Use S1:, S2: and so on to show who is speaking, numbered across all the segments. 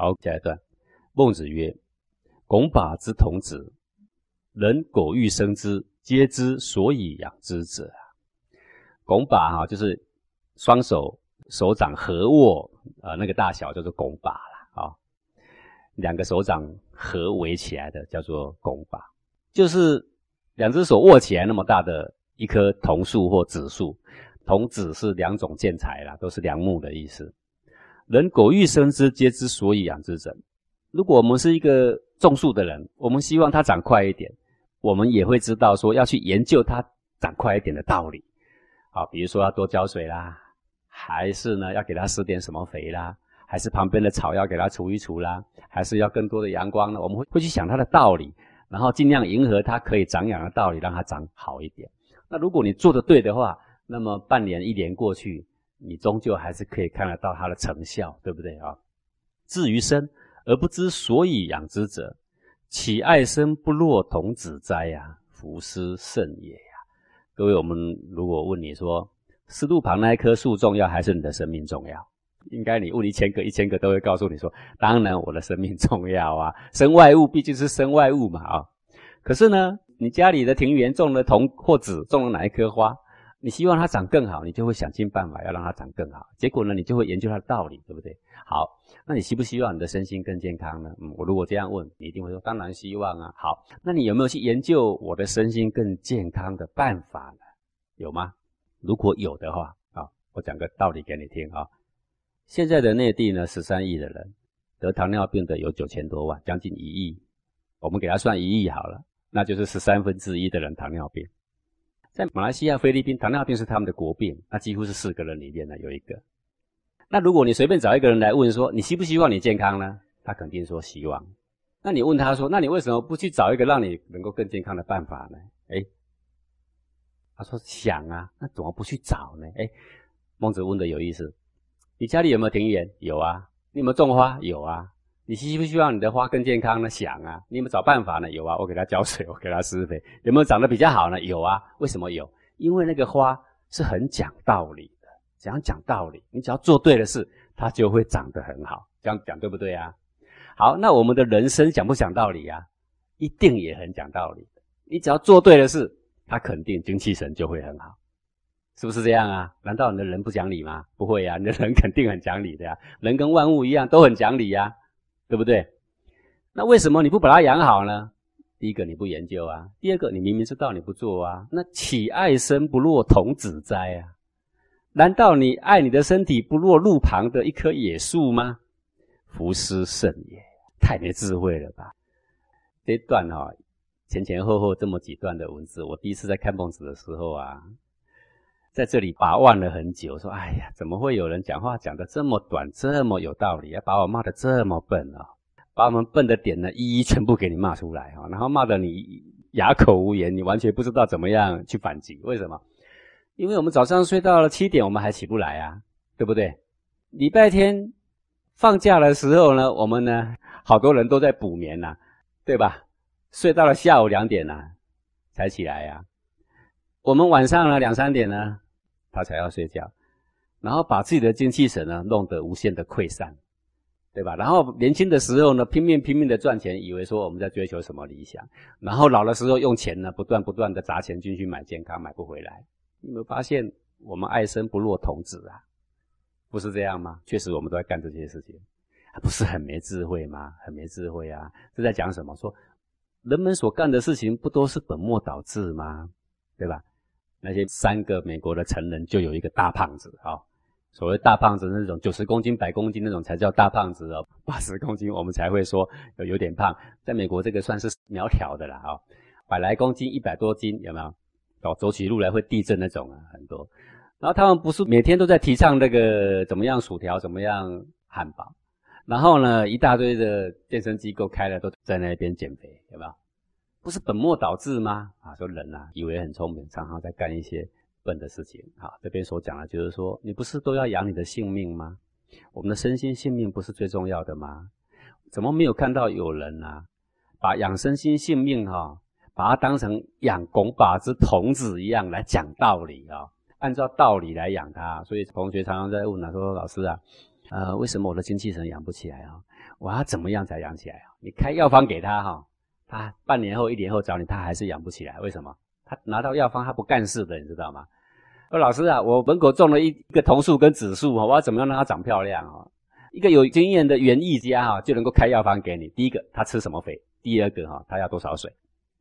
S1: 好，下一段，孟子曰：“拱把之童子，人苟欲生之，皆知所以养之者。”拱把哈，就是双手手掌合握，呃，那个大小叫做拱把了啊。两个手掌合围起来的叫做拱把，就是两只手握起来那么大的一棵桐树或紫树。童子是两种建材啦，都是梁木的意思。人苟欲生之，皆知所以养之者。如果我们是一个种树的人，我们希望它长快一点，我们也会知道说要去研究它长快一点的道理。好，比如说要多浇水啦，还是呢要给它施点什么肥啦，还是旁边的草要给它除一除啦，还是要更多的阳光呢？我们会会去想它的道理，然后尽量迎合它可以长养的道理，让它长好一点。那如果你做的对的话，那么半年一年过去，你终究还是可以看得到它的成效，对不对啊？至于生而不知所以养之者，岂爱生不若童子哉呀？福斯甚也呀！各位，我们如果问你说，思路旁那一棵树重要，还是你的生命重要？应该你问一千个，一千个都会告诉你说，当然我的生命重要啊！身外物毕竟是身外物嘛啊！可是呢，你家里的庭园种了桐或紫，种了哪一棵花？你希望它长更好，你就会想尽办法要让它长更好。结果呢，你就会研究它的道理，对不对？好，那你希不希望你的身心更健康呢？嗯，我如果这样问，你一定会说当然希望啊。好，那你有没有去研究我的身心更健康的办法呢？有吗？如果有的话，啊，我讲个道理给你听啊。现在的内地呢，十三亿的人得糖尿病的有九千多万，将近一亿。我们给他算一亿好了，那就是十三分之一的人糖尿病。在马来西亚、菲律宾，糖尿病是他们的国病，那几乎是四个人里面呢有一个。那如果你随便找一个人来问说，你希不希望你健康呢？他肯定说希望。那你问他说，那你为什么不去找一个让你能够更健康的办法呢？哎，他说想啊，那怎么不去找呢？哎，孟子问的有意思，你家里有没有庭园？有啊。你有没有种花？有啊。你希不希望你的花更健康呢？想啊，你有没有找办法呢？有啊，我给它浇水，我给它施肥，有没有长得比较好呢？有啊，为什么有？因为那个花是很讲道理的，怎样讲道理？你只要做对了事，它就会长得很好。这样讲对不对啊？好，那我们的人生讲不讲道理啊？一定也很讲道理。你只要做对了事，它肯定精气神就会很好，是不是这样啊？难道你的人不讲理吗？不会呀，你的人肯定很讲理的呀。人跟万物一样，都很讲理呀。对不对？那为什么你不把它养好呢？第一个你不研究啊，第二个你明明知道你不做啊，那岂爱生不若童子哉啊？难道你爱你的身体不若路旁的一棵野树吗？夫斯甚也，太没智慧了吧？这段哈前前后后这么几段的文字，我第一次在看孟子的时候啊。在这里把玩了很久，说：“哎呀，怎么会有人讲话讲的这么短，这么有道理，要把我骂的这么笨啊？把我们笨的点呢，一一全部给你骂出来啊！然后骂的你哑口无言，你完全不知道怎么样去反击。为什么？因为我们早上睡到了七点，我们还起不来啊，对不对？礼拜天放假的时候呢，我们呢，好多人都在补眠呐，对吧？睡到了下午两点呐，才起来呀。”我们晚上呢两三点呢，他才要睡觉，然后把自己的精气神呢弄得无限的溃散，对吧？然后年轻的时候呢拼命拼命的赚钱，以为说我们在追求什么理想，然后老的时候用钱呢不断不断的砸钱进去买健康，买不回来。你有没有发现我们爱生不若童子啊？不是这样吗？确实我们都在干这些事情，不是很没智慧吗？很没智慧啊！是在讲什么？说人们所干的事情不都是本末倒置吗？对吧？那些三个美国的成人就有一个大胖子啊，所谓大胖子那种九十公斤、百公斤那种才叫大胖子哦，八十公斤我们才会说有有点胖。在美国这个算是苗条的了啊，百来公斤、一百多斤有没有？哦，走起路来会地震那种啊，很多。然后他们不是每天都在提倡那个怎么样薯条、怎么样汉堡，然后呢一大堆的健身机构开了都在那边减肥，有没有？不是本末倒置吗？啊，说人啊，以为很聪明，常常在干一些笨的事情。啊，这边所讲的，就是说，你不是都要养你的性命吗？我们的身心性命不是最重要的吗？怎么没有看到有人啊，把养身心性命哈，把它当成养拱把子童子一样来讲道理啊？按照道理来养它。所以同学常常在问啊，说老师啊，呃，为什么我的精气神养不起来啊？我要怎么样才养起来啊？你开药方给他哈，他半年后、一年后找你，他还是养不起来。为什么？他拿到药方他不干事的，你知道吗？说老师啊，我门口种了一一个桐树跟紫树，我要怎么样让它长漂亮啊？一个有经验的园艺家哈，就能够开药方给你。第一个，他吃什么肥？第二个哈，他要多少水？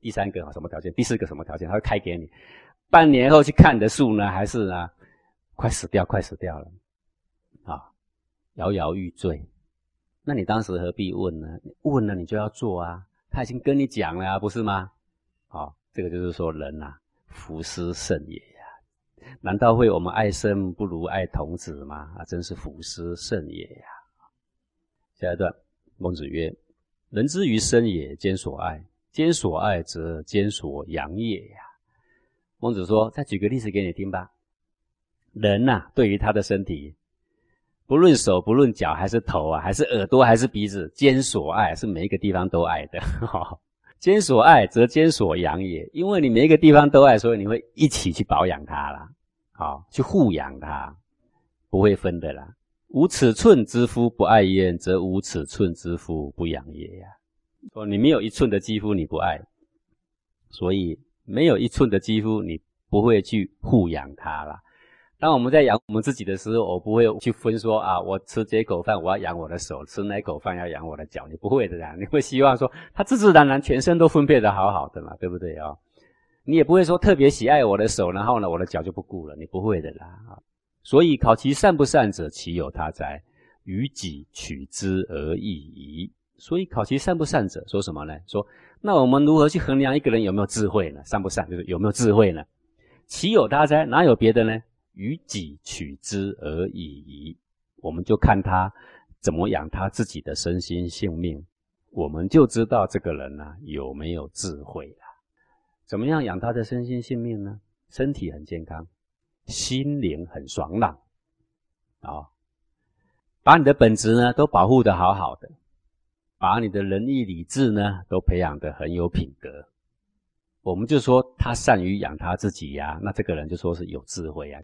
S1: 第三个哈，什么条件？第四个什么条件？他会开给你。半年后去看你的树呢，还是呢，快死掉，快死掉了，啊，摇摇欲坠。那你当时何必问呢？问了你就要做啊，他已经跟你讲了，不是吗？好，这个就是说人呐，福师甚也呀。难道会我们爱生不如爱童子吗？啊，真是福师甚也呀！下一段，孟子曰：“人之于生也，兼所爱；兼所爱，则兼所养也呀。”孟子说：“再举个例子给你听吧。人呐，对于他的身体，不论手、不论脚，还是头啊，还是耳朵，还是鼻子，兼所爱，是每一个地方都爱的。兼所爱，则兼所养也。因为你每一个地方都爱，所以你会一起去保养它啦。”好，去护养它，不会分的啦。无尺寸之夫不爱焉，则无尺寸之夫不养也呀。说你没有一寸的肌肤，你不爱，所以没有一寸的肌肤，你不会去护养它啦。当我们在养我们自己的时候，我不会去分说啊，我吃这口饭我要养我的手，吃那口饭要养我的脚，你不会的啦。你会希望说，它自自然然全身都分配的好好的嘛，对不对啊？你也不会说特别喜爱我的手，然后呢，我的脚就不顾了。你不会的啦！所以考其善不善者，其有他哉？于己取之而已矣。所以考其善不善者，说什么呢？说那我们如何去衡量一个人有没有智慧呢？善不善就是有没有智慧呢？其有他哉？哪有别的呢？于己取之而已矣。我们就看他怎么养他自己的身心性命，我们就知道这个人呢有没有智慧了。怎么样养他的身心性命呢？身体很健康，心灵很爽朗，啊，把你的本质呢都保护的好好的，把你的仁义礼智呢都培养的很有品格。我们就说他善于养他自己呀，那这个人就说是有智慧啊。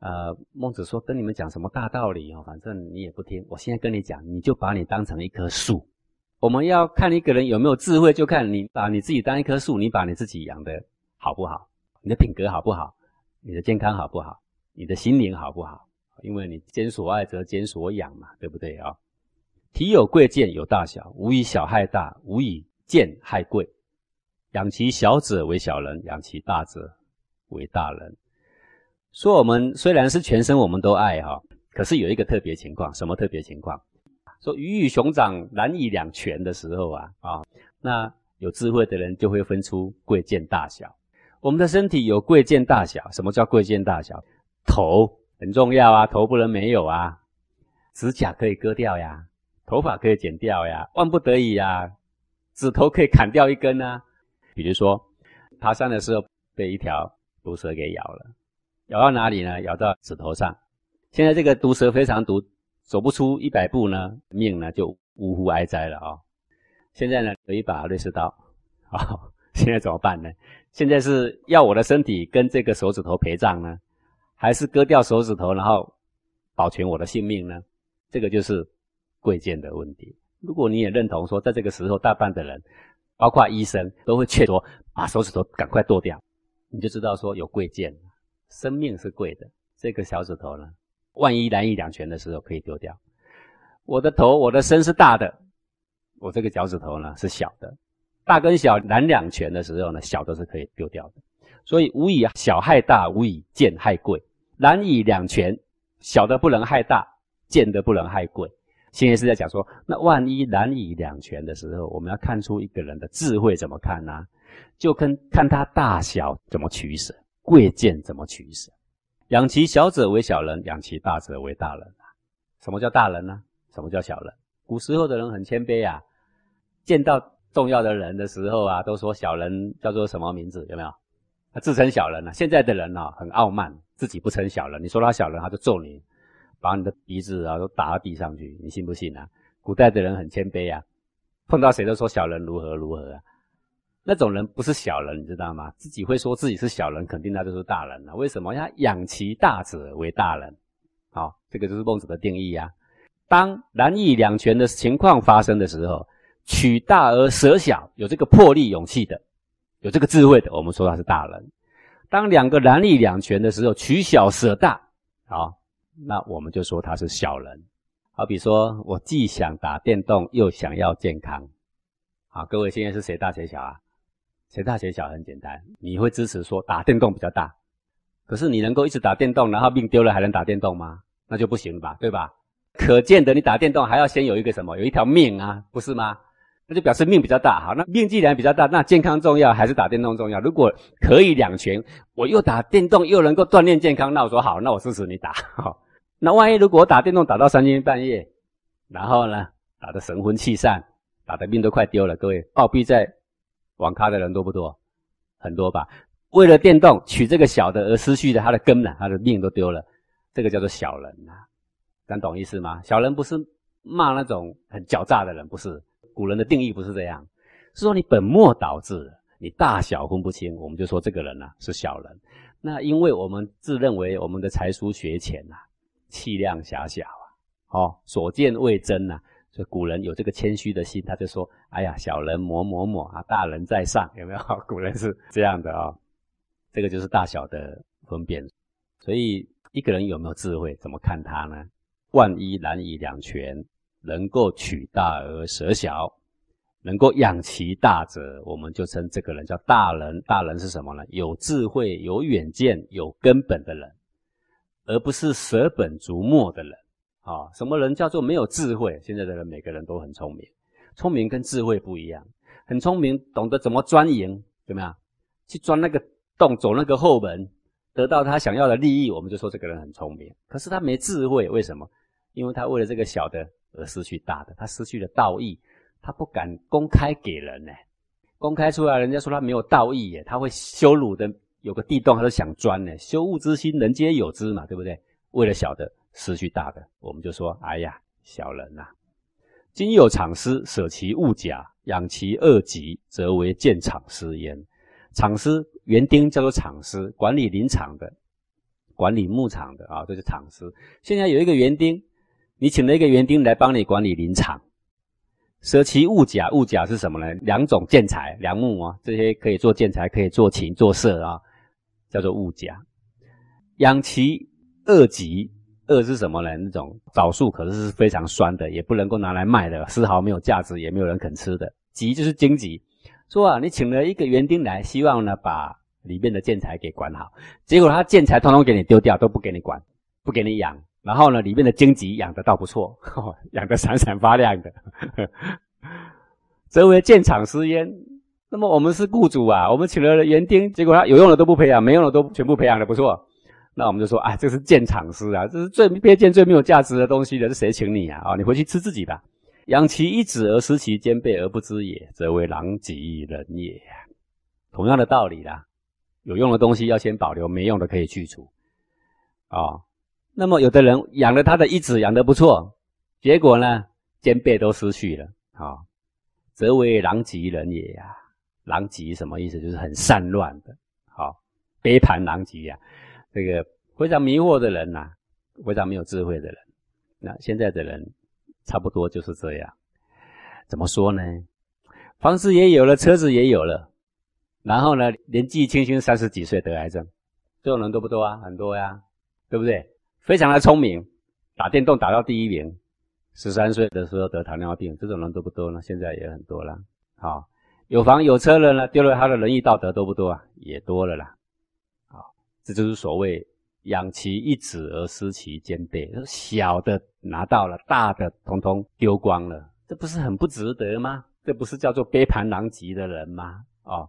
S1: 呃，孟子说跟你们讲什么大道理哦，反正你也不听。我现在跟你讲，你就把你当成一棵树。我们要看一个人有没有智慧，就看你把你自己当一棵树，你把你自己养的好不好，你的品格好不好，你的健康好不好，你的心灵好不好？因为你兼所爱则兼所养嘛，对不对啊？体有贵贱有大小，无以小害大，无以贱害贵。养其小者为小人，养其大者为大人。说我们虽然是全身我们都爱哈，可是有一个特别情况，什么特别情况？说鱼与熊掌难以两全的时候啊啊，那有智慧的人就会分出贵贱大小。我们的身体有贵贱大小，什么叫贵贱大小？头很重要啊，头不能没有啊。指甲可以割掉呀，头发可以剪掉呀，万不得已呀，指头可以砍掉一根啊。比如说爬山的时候被一条毒蛇给咬了，咬到哪里呢？咬到指头上。现在这个毒蛇非常毒。走不出一百步呢，命呢就呜呼哀哉了啊！现在呢有一把瑞士刀，啊，现在怎么办呢？现在是要我的身体跟这个手指头陪葬呢，还是割掉手指头然后保全我的性命呢？这个就是贵贱的问题。如果你也认同说，在这个时候，大半的人，包括医生，都会劝说把手指头赶快剁掉，你就知道说有贵贱，生命是贵的，这个小指头呢？万一难以两全的时候，可以丢掉。我的头，我的身是大的，我这个脚趾头呢是小的。大跟小难两全的时候呢，小的是可以丢掉的。所以无以小害大，无以贱害贵。难以两全，小的不能害大，贱的不能害贵。现在是在讲说，那万一难以两全的时候，我们要看出一个人的智慧怎么看呢？就跟看他大小怎么取舍，贵贱怎么取舍。养其小者为小人，养其大者为大人！什么叫大人呢？什么叫小人？古时候的人很谦卑啊，见到重要的人的时候啊，都说小人叫做什么名字？有没有？他自称小人啊。现在的人啊，很傲慢，自己不称小人。你说他小人，他就揍你，把你的鼻子啊都打到地上去，你信不信啊？古代的人很谦卑啊，碰到谁都说小人如何如何啊。那种人不是小人，你知道吗？自己会说自己是小人，肯定他就是大人了。为什么？要养其大者为大人。好，这个就是孟子的定义呀。当难易两全的情况发生的时候，取大而舍小，有这个魄力、勇气的，有这个智慧的，我们说他是大人。当两个难易两全的时候，取小舍大，好，那我们就说他是小人。好比说我既想打电动，又想要健康，好，各位现在是谁大谁小啊？谁大谁小很简单，你会支持说打电动比较大，可是你能够一直打电动，然后命丢了还能打电动吗？那就不行了吧，对吧？可见的，你打电动还要先有一个什么？有一条命啊，不是吗？那就表示命比较大。好，那命既然比较大，那健康重要还是打电动重要？如果可以两全，我又打电动又能够锻炼健康，那我说好，那我支持你打。好，那万一如果我打电动打到三更半夜，然后呢，打得神魂气散，打的命都快丢了，各位暴毙在网咖的人多不多？很多吧。为了电动取这个小的而失去了他的根呢，他的命都丢了，这个叫做小人呐。能懂意思吗？小人不是骂那种很狡诈的人，不是。古人的定义不是这样，是说你本末倒置，你大小分不清，我们就说这个人呐是小人。那因为我们自认为我们的才疏学浅呐，气量狭小啊，哦，所见未真呐，所以古人有这个谦虚的心，他就说：哎呀，小人某某某啊，大人在上，有没有？古人是这样的啊，这个就是大小的分辨。所以一个人有没有智慧，怎么看他呢？万一难以两全，能够取大而舍小，能够养其大者，我们就称这个人叫大人。大人是什么呢？有智慧、有远见、有根本的人，而不是舍本逐末的人。啊，什么人叫做没有智慧？现在的人每个人都很聪明，聪明跟智慧不一样。很聪明，懂得怎么钻营，怎么样去钻那个洞，走那个后门，得到他想要的利益，我们就说这个人很聪明。可是他没智慧，为什么？因为他为了这个小的而失去大的，他失去了道义，他不敢公开给人呢。公开出来，人家说他没有道义耶，他会羞辱的。有个地洞，他都想钻呢。羞恶之心，人皆有之嘛，对不对？为了小的失去大的，我们就说：哎呀，小人呐！今有场师，舍其物假，养其恶疾，则为见场师焉。场师园丁叫做场师，管理林场的，管理牧场的啊，这是场师。现在有一个园丁。你请了一个园丁来帮你管理林场，舍其物甲，物甲是什么呢？两种建材，梁木啊，这些可以做建材，可以做琴、做色啊，叫做物甲。养其恶疾，二是什么呢？那种枣树，可是是非常酸的，也不能够拿来卖的，丝毫没有价值，也没有人肯吃的。疾就是荆棘。说啊，你请了一个园丁来，希望呢把里面的建材给管好，结果他建材通通给你丢掉，都不给你管，不给你养。然后呢，里面的荆棘养的倒不错，养的闪闪发亮的，则为建厂师焉。那么我们是雇主啊，我们请了园丁，结果他有用的都不培养，没用的都全部培养的不错。那我们就说，啊，这是见场师啊，这是最卑贱、最没有价值的东西的，是谁请你啊？啊，你回去吃自己的。养其一子而失其兼备而不知也，则为狼藉人也。同样的道理啦，有用的东西要先保留，没用的可以去除啊。那么，有的人养了他的一子，养得不错，结果呢，兼备都失去了，啊，则为狼藉人也呀。狼藉什么意思？就是很散乱的，好，杯盘狼藉呀。这个非常迷惑的人呐，非常没有智慧的人。那现在的人差不多就是这样。怎么说呢？房子也有了，车子也有了，然后呢，年纪轻轻三十几岁得癌症，这种人多不多啊？很多呀，对不对？非常的聪明，打电动打到第一名，十三岁的时候得糖尿病，这种人多不多呢？现在也很多了。好，有房有车了呢，丢了他的仁义道德多不多啊？也多了啦。这就是所谓养其一子而失其兼备，小的拿到了，大的通通丢光了，这不是很不值得吗？这不是叫做杯盘狼藉的人吗？哦，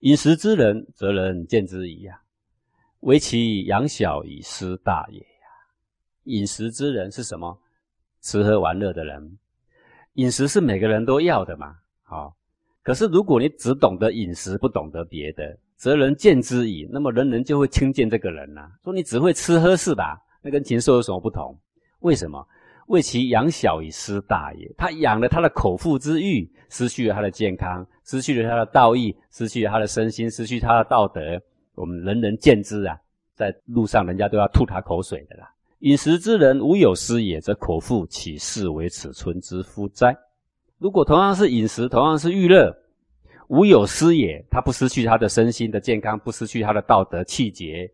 S1: 饮食之人，则人见之矣呀。为其养小以失大也呀！饮食之人是什么？吃喝玩乐的人。饮食是每个人都要的嘛？好，可是如果你只懂得饮食，不懂得别的，则人见之矣。那么人人就会轻贱这个人呐，说你只会吃喝是吧？那跟禽兽有什么不同？为什么？为其养小以失大也。他养了他的口腹之欲，失去了他的健康，失去了他的道义，失去了他的身心，失去他的道德。我们人人见之啊，在路上人家都要吐他口水的啦。饮食之人无有失也，则口腹岂是为此村之夫哉？如果同样是饮食，同样是娱乐，无有失也，他不失去他的身心的健康，不失去他的道德气节，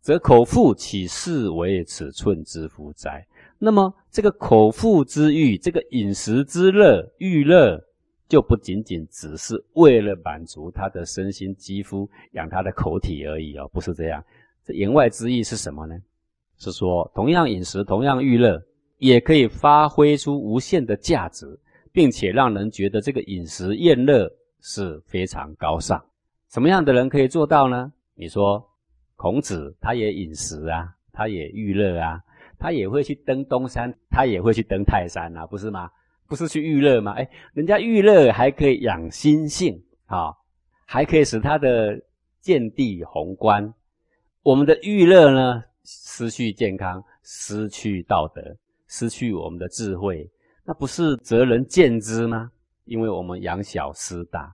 S1: 则口腹岂是为尺寸之夫哉？那么这个口腹之欲，这个饮食之乐、欲乐，就不仅仅只是为了满足他的身心肌肤、养他的口体而已哦，不是这样。这言外之意是什么呢？是说，同样饮食，同样娱乐，也可以发挥出无限的价值，并且让人觉得这个饮食宴乐是非常高尚。什么样的人可以做到呢？你说，孔子他也饮食啊，他也娱乐啊，他也会去登东山，他也会去登泰山啊，不是吗？不是去娱乐吗？哎，人家娱乐还可以养心性啊，还可以使他的见地宏观。我们的娱乐呢？失去健康，失去道德，失去我们的智慧，那不是责人见之吗？因为我们养小失大，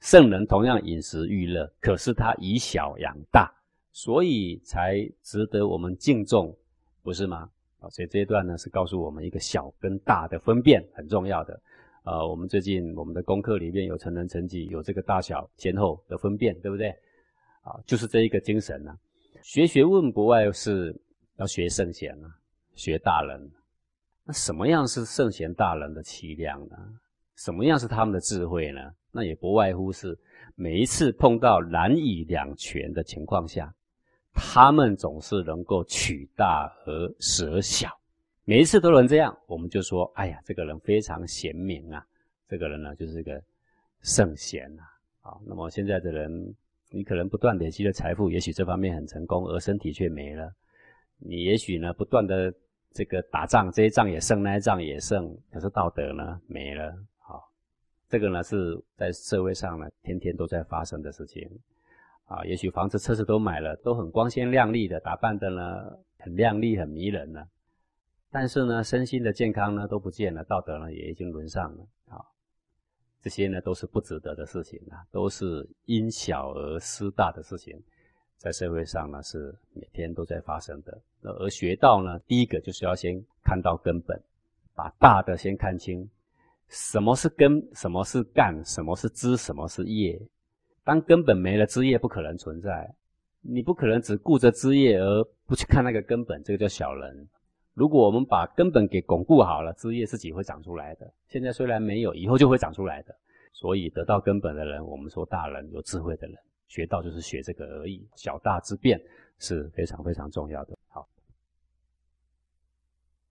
S1: 圣人同样饮食娱乐，可是他以小养大，所以才值得我们敬重，不是吗？啊，所以这一段呢是告诉我们一个小跟大的分辨很重要的。呃，我们最近我们的功课里面有成人成绩，有这个大小先后的分辨，对不对？啊，就是这一个精神呢。学学问不外是要学圣贤啊，学大人。那什么样是圣贤大人的气量呢？什么样是他们的智慧呢？那也不外乎是每一次碰到难以两全的情况下，他们总是能够取大而舍小。每一次都能这样，我们就说：哎呀，这个人非常贤明啊，这个人呢就是个圣贤啊。好，那么现在的人。你可能不断累积的财富，也许这方面很成功，而身体却没了。你也许呢，不断的这个打仗，这一仗也胜，那一仗也胜，可是道德呢没了。好，这个呢是在社会上呢天天都在发生的事情。啊，也许房子、车子都买了，都很光鲜亮丽的，打扮的呢很靓丽、很迷人呢。但是呢，身心的健康呢都不见了，道德呢也已经沦丧了。好。这些呢都是不值得的事情啊，都是因小而失大的事情，在社会上呢是每天都在发生的。那而学道呢，第一个就是要先看到根本，把大的先看清，什么是根，什么是干，什么是枝，什么是叶。当根本没了，枝叶不可能存在。你不可能只顾着枝叶而不去看那个根本，这个叫小人。如果我们把根本给巩固好了，枝叶自己会长出来的。现在虽然没有，以后就会长出来的。所以得到根本的人，我们说大人有智慧的人，学到就是学这个而已。小大之变是非常非常重要的。好。